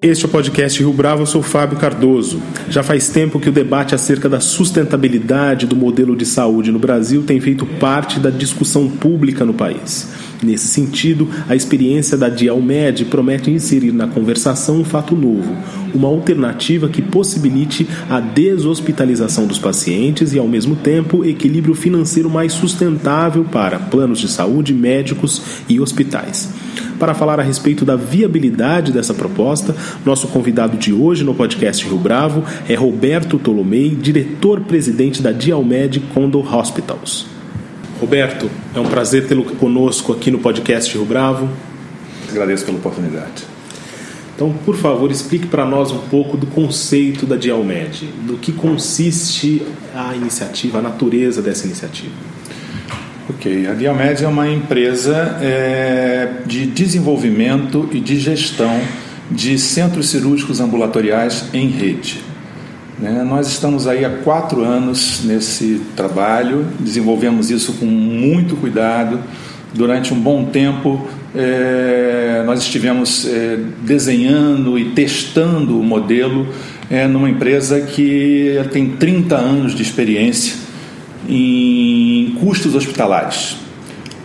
Este é o podcast Rio Bravo, eu sou Fábio Cardoso. Já faz tempo que o debate acerca da sustentabilidade do modelo de saúde no Brasil tem feito parte da discussão pública no país. Nesse sentido, a experiência da Dialmed promete inserir na conversação um fato novo, uma alternativa que possibilite a deshospitalização dos pacientes e, ao mesmo tempo, equilíbrio financeiro mais sustentável para planos de saúde, médicos e hospitais. Para falar a respeito da viabilidade dessa proposta, nosso convidado de hoje no podcast Rio Bravo é Roberto Tolomei, diretor-presidente da Dialmed Condor Hospitals. Roberto, é um prazer tê-lo conosco aqui no podcast Rio Bravo. Agradeço pela oportunidade. Então, por favor, explique para nós um pouco do conceito da Dialmed, do que consiste a iniciativa, a natureza dessa iniciativa. Ok, a Dialmed é uma empresa é, de desenvolvimento e de gestão de centros cirúrgicos ambulatoriais em rede. Né? Nós estamos aí há quatro anos nesse trabalho, desenvolvemos isso com muito cuidado. Durante um bom tempo, é, nós estivemos é, desenhando e testando o modelo é, numa empresa que tem 30 anos de experiência em custos hospitalares,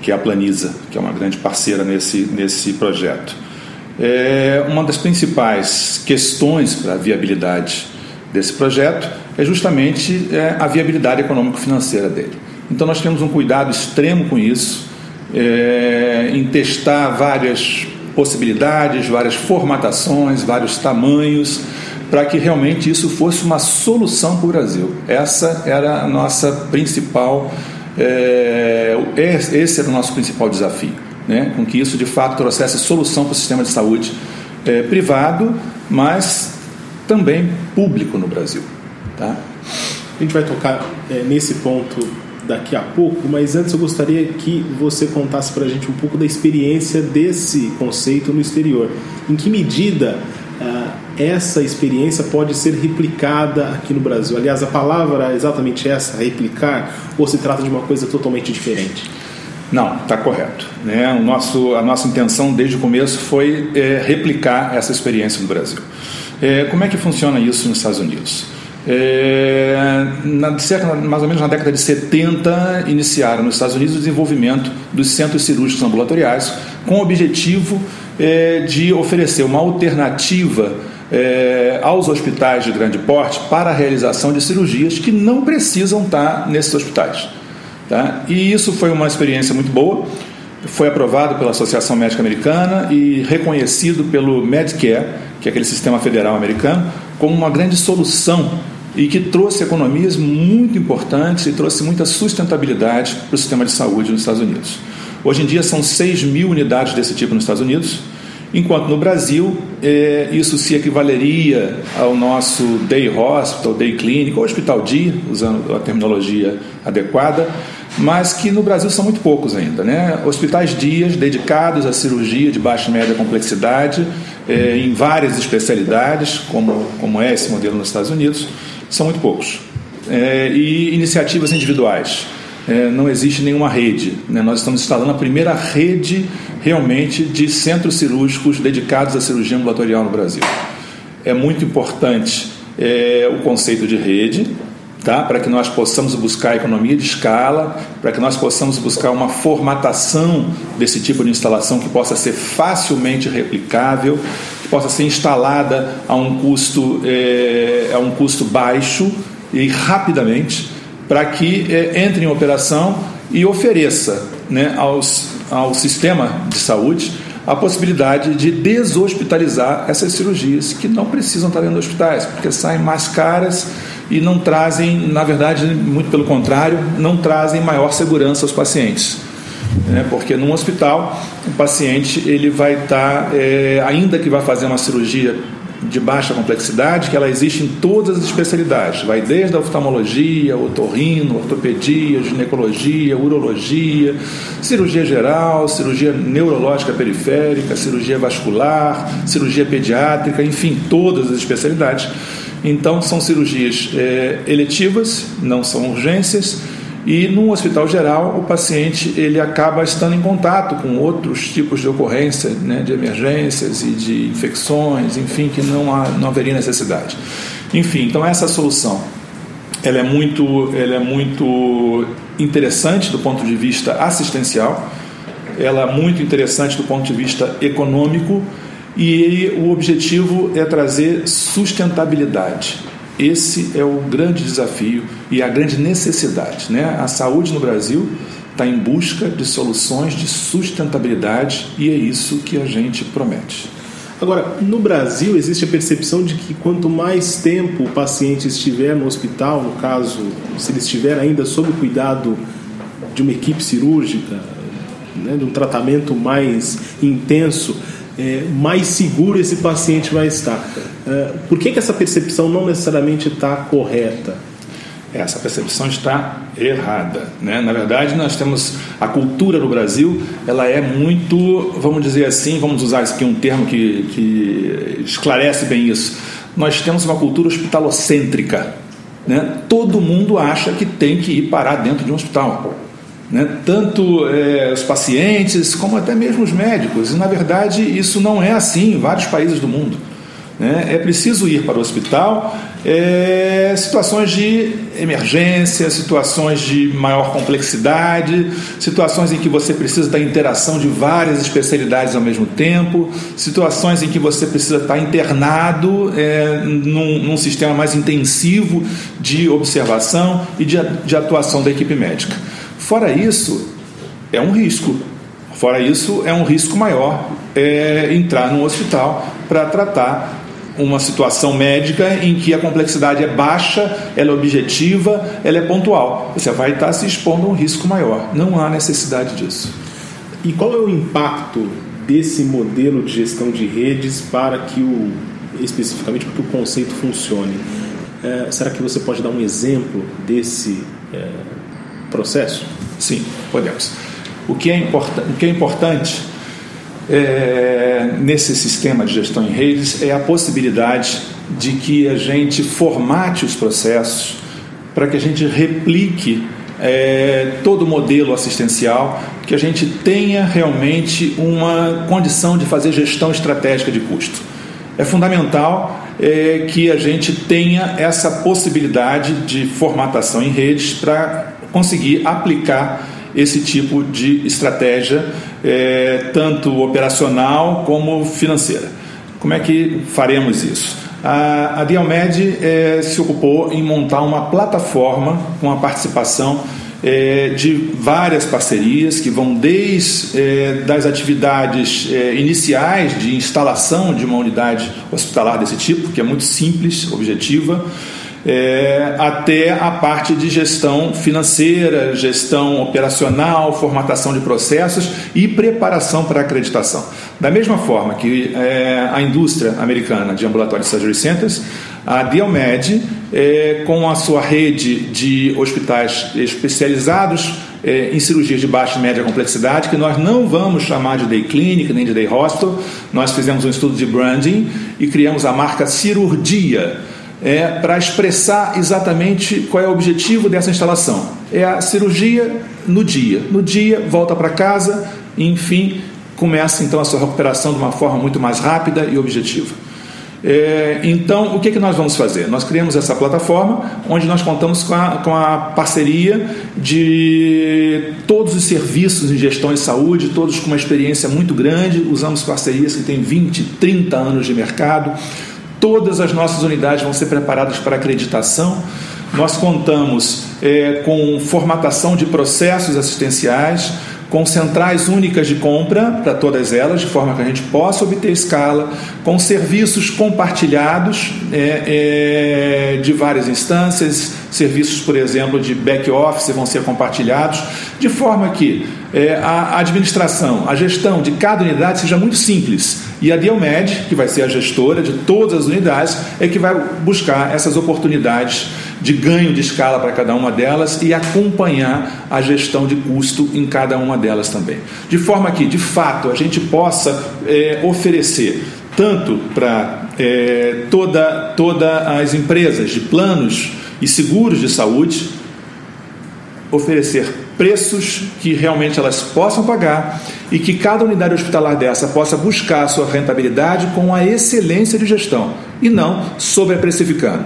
que é a Planisa, que é uma grande parceira nesse, nesse projeto. É, uma das principais questões para a viabilidade desse projeto é justamente é, a viabilidade econômico-financeira dele. Então, nós temos um cuidado extremo com isso, é, em testar várias possibilidades, várias formatações, vários tamanhos, para que realmente isso fosse uma solução para o Brasil. Essa era a nossa principal, é, esse era o nosso principal desafio, né? com que isso de fato trouxesse solução para o sistema de saúde é, privado, mas também público no Brasil. Tá? A gente vai tocar é, nesse ponto daqui a pouco, mas antes eu gostaria que você contasse para a gente um pouco da experiência desse conceito no exterior. Em que medida essa experiência pode ser replicada aqui no Brasil? Aliás, a palavra é exatamente essa, replicar, ou se trata de uma coisa totalmente diferente? Não, está correto. Né? O nosso, a nossa intenção desde o começo foi é, replicar essa experiência no Brasil. É, como é que funciona isso nos Estados Unidos? É, na, cerca, mais ou menos na década de 70, iniciaram nos Estados Unidos o desenvolvimento dos centros cirúrgicos ambulatoriais com o objetivo é, de oferecer uma alternativa é, aos hospitais de grande porte para a realização de cirurgias que não precisam estar nesses hospitais. Tá? E isso foi uma experiência muito boa, foi aprovado pela Associação Médica Americana e reconhecido pelo Medicare, que é aquele sistema federal americano, como uma grande solução e que trouxe economias muito importantes e trouxe muita sustentabilidade para o sistema de saúde nos Estados Unidos. Hoje em dia são 6 mil unidades desse tipo nos Estados Unidos, enquanto no Brasil é, isso se equivaleria ao nosso day hospital, day clinic, ou hospital dia, usando a terminologia adequada, mas que no Brasil são muito poucos ainda. Né? Hospitais dias dedicados à cirurgia de baixa e média complexidade, é, em várias especialidades, como, como é esse modelo nos Estados Unidos, são muito poucos. É, e iniciativas individuais. É, não existe nenhuma rede. Né? Nós estamos instalando a primeira rede realmente de centros cirúrgicos dedicados à cirurgia ambulatorial no Brasil. É muito importante é, o conceito de rede, tá? para que nós possamos buscar economia de escala, para que nós possamos buscar uma formatação desse tipo de instalação que possa ser facilmente replicável, possa ser instalada a um custo, é, a um custo baixo e rapidamente, para que é, entre em operação e ofereça né, aos, ao sistema de saúde a possibilidade de deshospitalizar essas cirurgias que não precisam estar dentro de hospitais, porque saem mais caras e não trazem, na verdade, muito pelo contrário, não trazem maior segurança aos pacientes. Né? Porque num hospital, o paciente ele vai estar, é, ainda que vai fazer uma cirurgia de baixa complexidade que ela existe em todas as especialidades, vai desde a oftalmologia, otorrino, ortopedia, ginecologia, urologia, cirurgia geral, cirurgia neurológica periférica, cirurgia vascular, cirurgia pediátrica, enfim, todas as especialidades. Então, são cirurgias é, eletivas, não são urgências e no hospital geral, o paciente ele acaba estando em contato com outros tipos de ocorrência, né, de emergências e de infecções, enfim, que não, há, não haveria necessidade. Enfim, então essa solução ela é muito, ela é muito interessante do ponto de vista assistencial, ela é muito interessante do ponto de vista econômico e o objetivo é trazer sustentabilidade. Esse é o grande desafio e a grande necessidade. Né? A saúde no Brasil está em busca de soluções de sustentabilidade e é isso que a gente promete. Agora, no Brasil existe a percepção de que quanto mais tempo o paciente estiver no hospital, no caso, se ele estiver ainda sob o cuidado de uma equipe cirúrgica, né, de um tratamento mais intenso, é, mais seguro esse paciente vai estar. É, por que, que essa percepção não necessariamente está correta? Essa percepção está errada. Né? Na verdade, nós temos a cultura no Brasil, ela é muito, vamos dizer assim, vamos usar aqui um termo que, que esclarece bem isso. Nós temos uma cultura hospitalocêntrica. Né? Todo mundo acha que tem que ir parar dentro de um hospital né? tanto é, os pacientes como até mesmo os médicos. E, na verdade, isso não é assim em vários países do mundo. Né? É preciso ir para o hospital, é, situações de emergência, situações de maior complexidade, situações em que você precisa da interação de várias especialidades ao mesmo tempo, situações em que você precisa estar internado é, num, num sistema mais intensivo de observação e de, de atuação da equipe médica. Fora isso, é um risco. Fora isso, é um risco maior é, entrar num hospital para tratar uma situação médica em que a complexidade é baixa, ela é objetiva, ela é pontual. Você vai estar se expondo a um risco maior. Não há necessidade disso. E qual é o impacto desse modelo de gestão de redes para que o especificamente para que o conceito funcione? É, será que você pode dar um exemplo desse é, processo? Sim, podemos. O que é, importa, o que é importante é, nesse sistema de gestão em redes é a possibilidade de que a gente formate os processos para que a gente replique é, todo o modelo assistencial, que a gente tenha realmente uma condição de fazer gestão estratégica de custo. É fundamental é, que a gente tenha essa possibilidade de formatação em redes para conseguir aplicar esse tipo de estratégia, é, tanto operacional como financeira. Como é que faremos isso? A, a Dialmed é, se ocupou em montar uma plataforma com a participação é, de várias parcerias que vão desde é, das atividades é, iniciais de instalação de uma unidade hospitalar desse tipo, que é muito simples, objetiva, é, até a parte de gestão financeira, gestão operacional, formatação de processos e preparação para acreditação. Da mesma forma que é, a indústria americana de ambulatórios surgery centers, a Diomed, é, com a sua rede de hospitais especializados é, em cirurgias de baixa e média complexidade, que nós não vamos chamar de day clinic nem de day hospital, nós fizemos um estudo de branding e criamos a marca Cirurgia é, para expressar exatamente qual é o objetivo dessa instalação. É a cirurgia no dia. No dia, volta para casa e, enfim, começa então a sua recuperação de uma forma muito mais rápida e objetiva. É, então, o que, que nós vamos fazer? Nós criamos essa plataforma onde nós contamos com a, com a parceria de todos os serviços em gestão de saúde, todos com uma experiência muito grande. Usamos parcerias que têm 20, 30 anos de mercado Todas as nossas unidades vão ser preparadas para acreditação. Nós contamos é, com formatação de processos assistenciais, com centrais únicas de compra para todas elas, de forma que a gente possa obter escala, com serviços compartilhados é, é, de várias instâncias, serviços, por exemplo, de back-office vão ser compartilhados, de forma que é, a administração, a gestão de cada unidade seja muito simples E a Diomed, que vai ser a gestora de todas as unidades, é que vai buscar essas oportunidades de ganho de escala para cada uma delas e acompanhar a gestão de custo em cada uma delas também. De forma que, de fato, a gente possa é, oferecer tanto para é, toda, toda as empresas de planos e seguros de saúde, oferecer preços que realmente elas possam pagar e que cada unidade hospitalar dessa possa buscar a sua rentabilidade com a excelência de gestão e não sobreprecificando.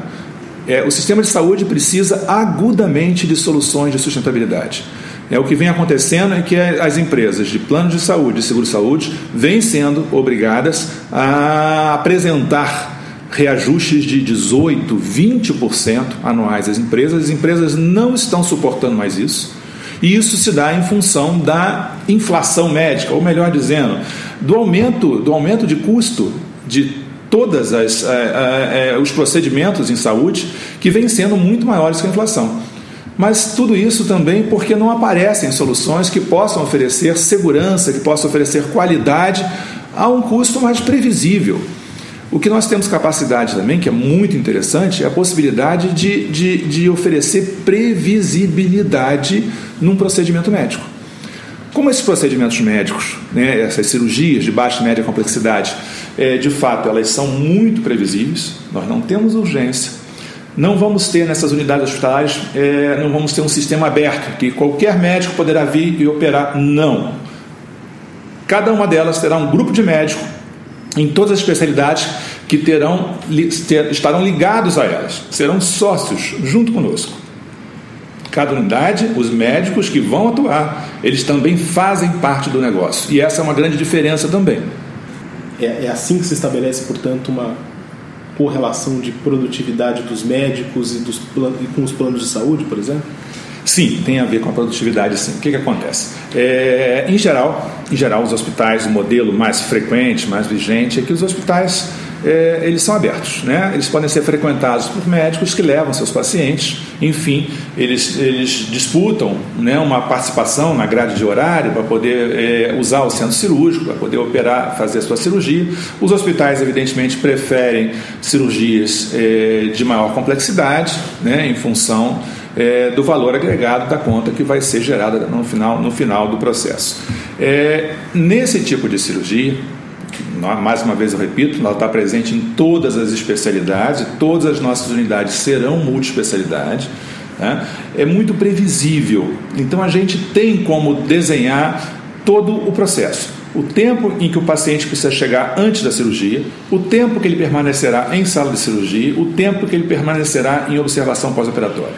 É, o sistema de saúde precisa agudamente de soluções de sustentabilidade. É, o que vem acontecendo é que as empresas de plano de saúde e seguro-saúde vêm sendo obrigadas a apresentar reajustes de 18%, 20% anuais às empresas. As empresas não estão suportando mais isso. E isso se dá em função da inflação médica, ou melhor dizendo, do aumento, do aumento de custo de todos é, é, é, os procedimentos em saúde que vêm sendo muito maiores que a inflação. Mas tudo isso também porque não aparecem soluções que possam oferecer segurança, que possam oferecer qualidade a um custo mais previsível. O que nós temos capacidade também, que é muito interessante, é a possibilidade de, de, de oferecer previsibilidade num procedimento médico. Como esses procedimentos médicos, né, essas cirurgias de baixa e média complexidade, é, de fato elas são muito previsíveis, nós não temos urgência, não vamos ter nessas unidades hospitalares, é, não vamos ter um sistema aberto, que qualquer médico poderá vir e operar. Não. Cada uma delas terá um grupo de médicos em todas as especialidades que terão, ter, estarão ligados a elas, serão sócios junto conosco. Cada unidade, os médicos que vão atuar, eles também fazem parte do negócio. E essa é uma grande diferença também. É, é assim que se estabelece, portanto, uma correlação de produtividade dos médicos e, dos, e com os planos de saúde, por exemplo? Sim, tem a ver com a produtividade, sim. O que, que acontece? É, em geral, em geral, os hospitais, o modelo mais frequente, mais vigente, é que os hospitais é, eles são abertos, né? Eles podem ser frequentados por médicos que levam seus pacientes, enfim, eles, eles disputam né, uma participação na grade de horário para poder é, usar o centro cirúrgico, para poder operar, fazer a sua cirurgia. Os hospitais, evidentemente, preferem cirurgias é, de maior complexidade, né, em função é, do valor agregado da conta que vai ser gerada no final, no final do processo. É, nesse tipo de cirurgia, mais uma vez eu repito, ela está presente em todas as especialidades, todas as nossas unidades serão multiespecialidade. Né? É muito previsível, então a gente tem como desenhar todo o processo. O tempo em que o paciente precisa chegar antes da cirurgia, o tempo que ele permanecerá em sala de cirurgia, o tempo que ele permanecerá em observação pós-operatória.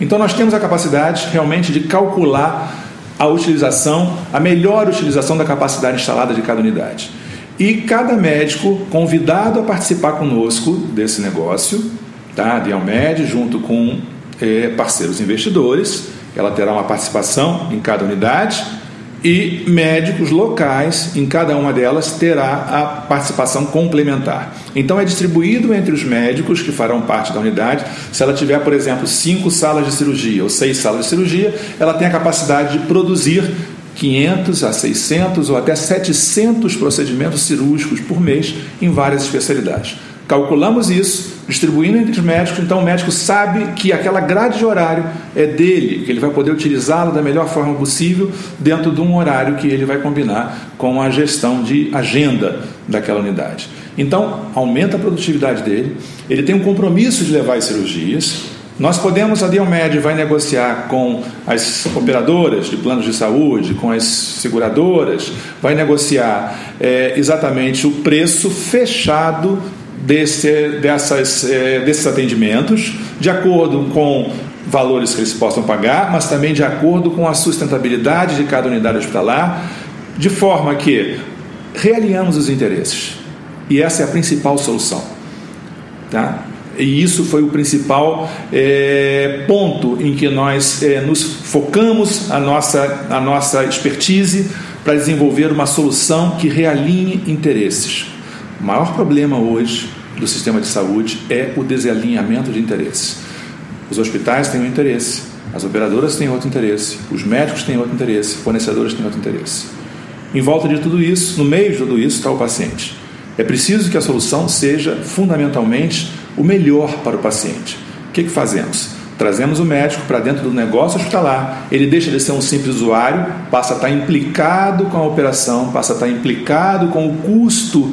Então nós temos a capacidade realmente de calcular a utilização, a melhor utilização da capacidade instalada de cada unidade. E cada médico convidado a participar conosco desse negócio, tá? A Dialmed, junto com é, parceiros investidores, ela terá uma participação em cada unidade e médicos locais em cada uma delas terá a participação complementar. Então é distribuído entre os médicos que farão parte da unidade. Se ela tiver, por exemplo, cinco salas de cirurgia ou seis salas de cirurgia, ela tem a capacidade de produzir 500 a 600 ou até 700 procedimentos cirúrgicos por mês em várias especialidades. Calculamos isso, distribuindo entre os médicos, então o médico sabe que aquela grade de horário é dele, que ele vai poder utilizá-la da melhor forma possível dentro de um horário que ele vai combinar com a gestão de agenda daquela unidade. Então, aumenta a produtividade dele, ele tem um compromisso de levar as cirurgias, nós podemos, a Diomed vai negociar com as operadoras de planos de saúde, com as seguradoras, vai negociar é, exatamente o preço fechado desse, dessas, é, desses atendimentos, de acordo com valores que eles possam pagar, mas também de acordo com a sustentabilidade de cada unidade hospitalar, de forma que realinhamos os interesses. E essa é a principal solução. Tá? E isso foi o principal é, ponto em que nós é, nos focamos a nossa, a nossa expertise para desenvolver uma solução que realinhe interesses. O maior problema hoje do sistema de saúde é o desalinhamento de interesses. Os hospitais têm um interesse, as operadoras têm outro interesse, os médicos têm outro interesse, fornecedores têm outro interesse. Em volta de tudo isso, no meio de tudo isso, está o paciente. É preciso que a solução seja fundamentalmente o melhor para o paciente. O que, que fazemos? Trazemos o médico para dentro do negócio hospitalar, ele deixa de ser um simples usuário, passa a estar implicado com a operação, passa a estar implicado com o custo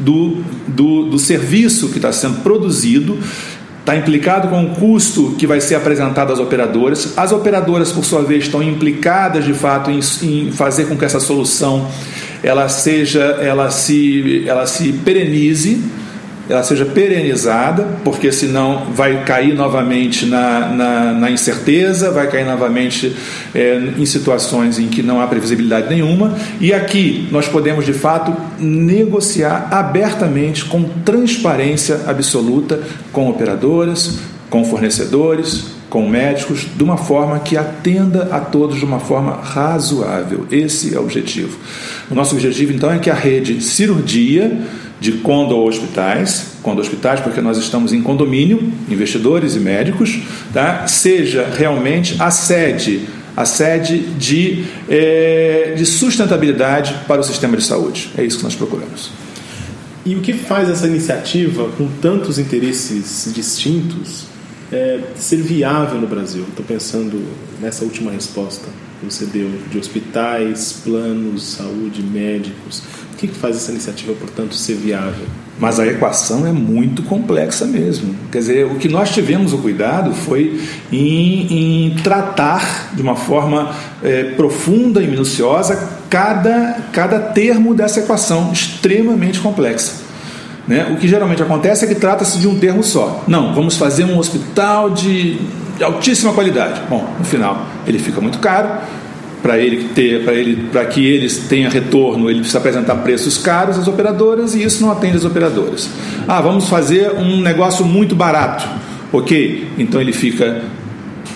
do, do, do serviço que está sendo produzido, está implicado com o custo que vai ser apresentado às operadoras. As operadoras, por sua vez, estão implicadas de fato em, em fazer com que essa solução ela seja, ela se, ela se perenize ela seja perenizada, porque senão vai cair novamente na, na, na incerteza, vai cair novamente é, em situações em que não há previsibilidade nenhuma. E aqui nós podemos de fato negociar abertamente, com transparência absoluta, com operadoras, com fornecedores, com médicos, de uma forma que atenda a todos de uma forma razoável. Esse é o objetivo. O nosso objetivo, então, é que a rede cirurgia de condo hospitais, condo hospitais, porque nós estamos em condomínio, investidores e médicos, tá? seja realmente a sede, a sede de, é, de sustentabilidade para o sistema de saúde. É isso que nós procuramos. E o que faz essa iniciativa, com tantos interesses distintos, é, ser viável no Brasil? Estou pensando nessa última resposta que você deu de hospitais, planos, saúde, médicos que faz essa iniciativa, portanto, ser viável? Mas a equação é muito complexa mesmo. Quer dizer, o que nós tivemos o cuidado foi em, em tratar de uma forma é, profunda e minuciosa cada, cada termo dessa equação extremamente complexa. Né? O que geralmente acontece é que trata-se de um termo só. Não, vamos fazer um hospital de, altíssima qualidade. Bom, no final ele fica muito caro, para ele ter, para ele, para que eles tenham retorno, ele precisa apresentar preços caros às operadoras e isso não atende às operadoras. Ah, vamos fazer um negócio muito barato, ok? Então ele fica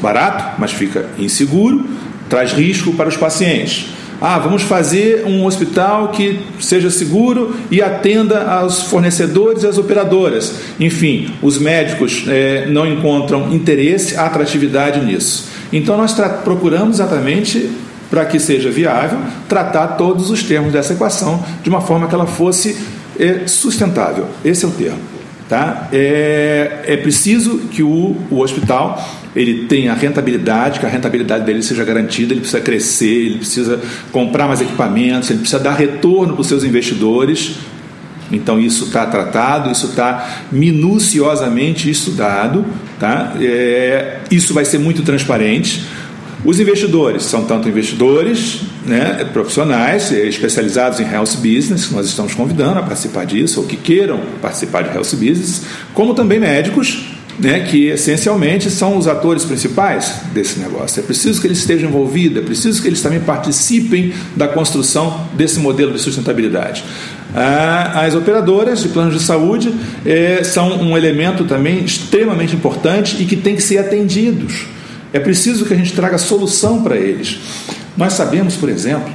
barato, mas fica inseguro, traz risco para os pacientes. Ah, vamos fazer um hospital que seja seguro e atenda aos fornecedores e às operadoras. Enfim, os médicos é, não encontram interesse, atratividade nisso. Então nós procuramos exatamente para que seja viável, tratar todos os termos dessa equação de uma forma que ela fosse é, sustentável. Esse é o termo. Tá? É, é preciso que o, o hospital ele tenha rentabilidade, que a rentabilidade dele seja garantida, ele precisa crescer, ele precisa comprar mais equipamentos, ele precisa dar retorno para os seus investidores. Então isso está tratado, isso está minuciosamente estudado, tá? É, isso vai ser muito transparente. Os investidores são tanto investidores né, profissionais especializados em health business, que nós estamos convidando a participar disso, ou que queiram participar de health business, como também médicos, né, que essencialmente são os atores principais desse negócio. É preciso que eles estejam envolvidos, é preciso que eles também participem da construção desse modelo de sustentabilidade. Ah, as operadoras de planos de saúde eh, são um elemento também extremamente importante e que tem que ser atendidos. É preciso que a gente traga solução para eles. Nós sabemos, por exemplo,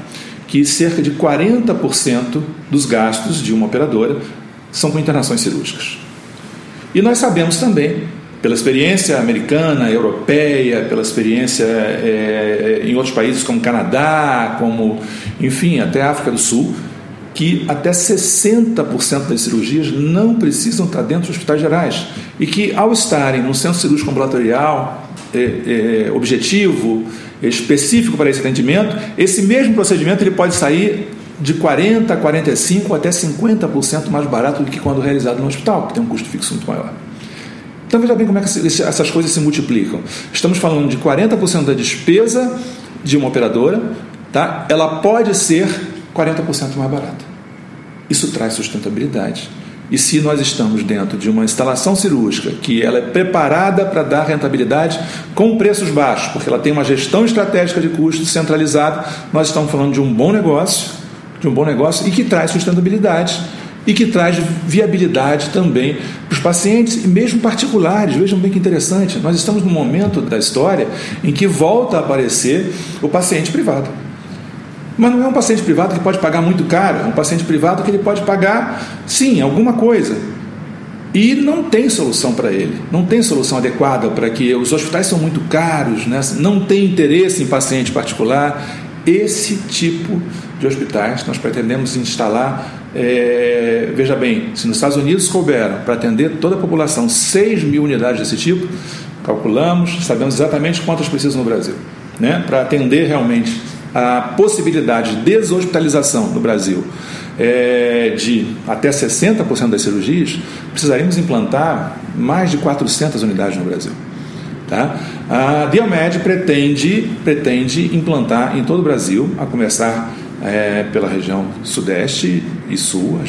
que cerca de 40% dos gastos de uma operadora são com internações cirúrgicas. E nós sabemos também, pela experiência americana, europeia, pela experiência é, em outros países como Canadá, como, enfim, até África do Sul, que até 60% das cirurgias não precisam estar dentro de hospitais gerais e que, ao estarem no centro cirúrgico ambulatorial, é, é, objetivo, específico para esse atendimento, esse mesmo procedimento ele pode sair de 40%, 45% até 50% mais barato do que quando realizado no hospital, que tem um custo fixo muito maior. Então veja bem como é que essas coisas se multiplicam. Estamos falando de 40% da despesa de uma operadora, tá? ela pode ser 40% mais barata. Isso traz sustentabilidade. E se nós estamos dentro de uma instalação cirúrgica que ela é preparada para dar rentabilidade com preços baixos, porque ela tem uma gestão estratégica de custos centralizada, nós estamos falando de um bom negócio, de um bom negócio e que traz sustentabilidade e que traz viabilidade também para os pacientes e mesmo particulares. Vejam bem que interessante, nós estamos num momento da história em que volta a aparecer o paciente privado. Mas não é um paciente privado que pode pagar muito caro, é um paciente privado que ele pode pagar, sim, alguma coisa. E não tem solução para ele, não tem solução adequada para que os hospitais são muito caros, né? não tem interesse em paciente particular. Esse tipo de hospitais nós pretendemos instalar É, veja bem, se nos Estados Unidos couberam para atender toda a população 6 mil unidades desse tipo, calculamos, sabemos exatamente quantas precisam no Brasil. Né? Para atender realmente a possibilidade de deshospitalização no Brasil é, de até 60% das cirurgias, precisaríamos implantar mais de 400 unidades no Brasil. Tá? A Diomed pretende, pretende implantar em todo o Brasil, a começar é, pela região sudeste e sul,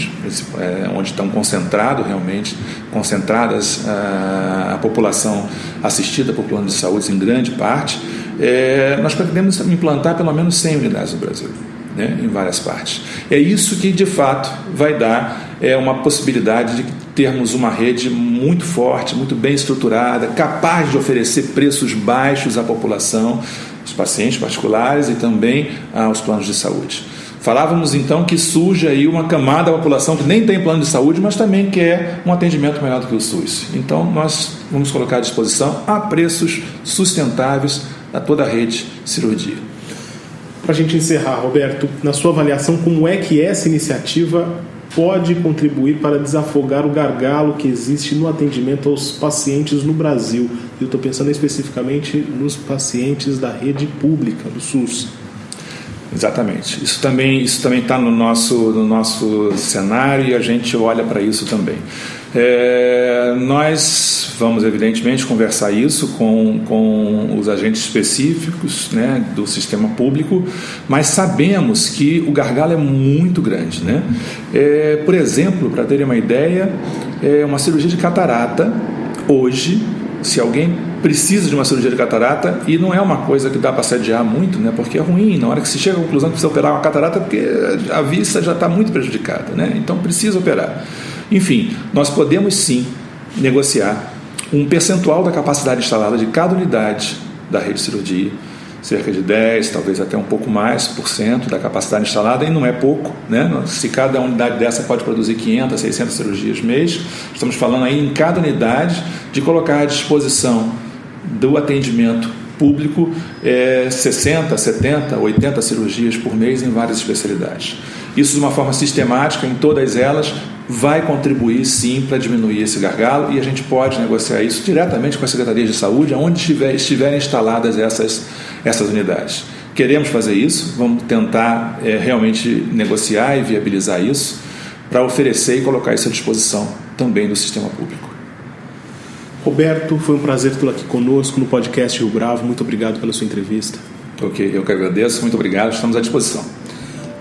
é, onde estão concentrados realmente, concentradas a, a, população assistida por plano de saúde em grande parte, é, nós pretendemos implantar pelo menos 100 unidades no Brasil. Né, em várias partes. É isso que de fato vai dar é, uma possibilidade de termos uma rede muito forte, muito bem estruturada, capaz de oferecer preços baixos à população, os pacientes particulares e também aos planos de saúde. Falávamos então que surge aí uma camada da população que nem tem plano de saúde, mas também quer um atendimento melhor do que o SUS. Então nós vamos colocar à disposição a preços sustentáveis a toda a rede cirurgia. Para a gente encerrar, Roberto, na sua avaliação, como é que essa iniciativa pode contribuir para desafogar o gargalo que existe no atendimento aos pacientes no Brasil? Eu estou pensando especificamente nos pacientes da rede pública, do SUS. Exatamente. Isso também isso também está no nosso no nosso cenário e a gente olha para isso também. É, nós vamos evidentemente conversar isso com, com os agentes específicos né, do sistema público, mas sabemos que o gargalo é muito grande. Né? É, por exemplo, para terem uma ideia, é uma cirurgia de catarata hoje, se alguém precisa de uma cirurgia de catarata e não é uma coisa que dá para sediar muito, né? Porque é ruim. Na hora que se chega à conclusão que precisa operar uma catarata, porque a vista já está muito prejudicada, né? Então precisa operar. Enfim, nós podemos sim negociar um percentual da capacidade instalada de cada unidade da rede de cirurgia, cerca de 10, talvez até um pouco mais por cento da capacidade instalada, e não é pouco, né? Se cada unidade dessa pode produzir 500, 600 cirurgias mês, estamos falando aí em cada unidade de colocar à disposição do atendimento público é 60, 70, 80 cirurgias por mês em várias especialidades. Isso de uma forma sistemática em todas elas vai contribuir sim para diminuir esse gargalo e a gente pode negociar isso diretamente com as secretarias de saúde, onde estiver, estiverem instaladas essas, essas unidades. Queremos fazer isso, vamos tentar é, realmente negociar e viabilizar isso para oferecer e colocar isso à disposição também do sistema público. Roberto, foi um prazer tê-lo aqui conosco no podcast Rio Bravo. Muito obrigado pela sua entrevista. Ok, eu que agradeço. Muito obrigado. Estamos à disposição.